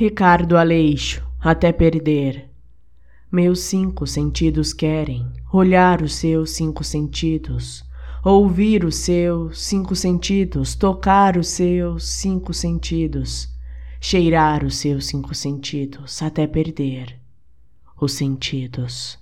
Ricardo Aleixo, até perder. Meus cinco sentidos querem olhar os seus cinco sentidos, ouvir os seus cinco sentidos, tocar os seus cinco sentidos, cheirar os seus cinco sentidos, até perder os sentidos.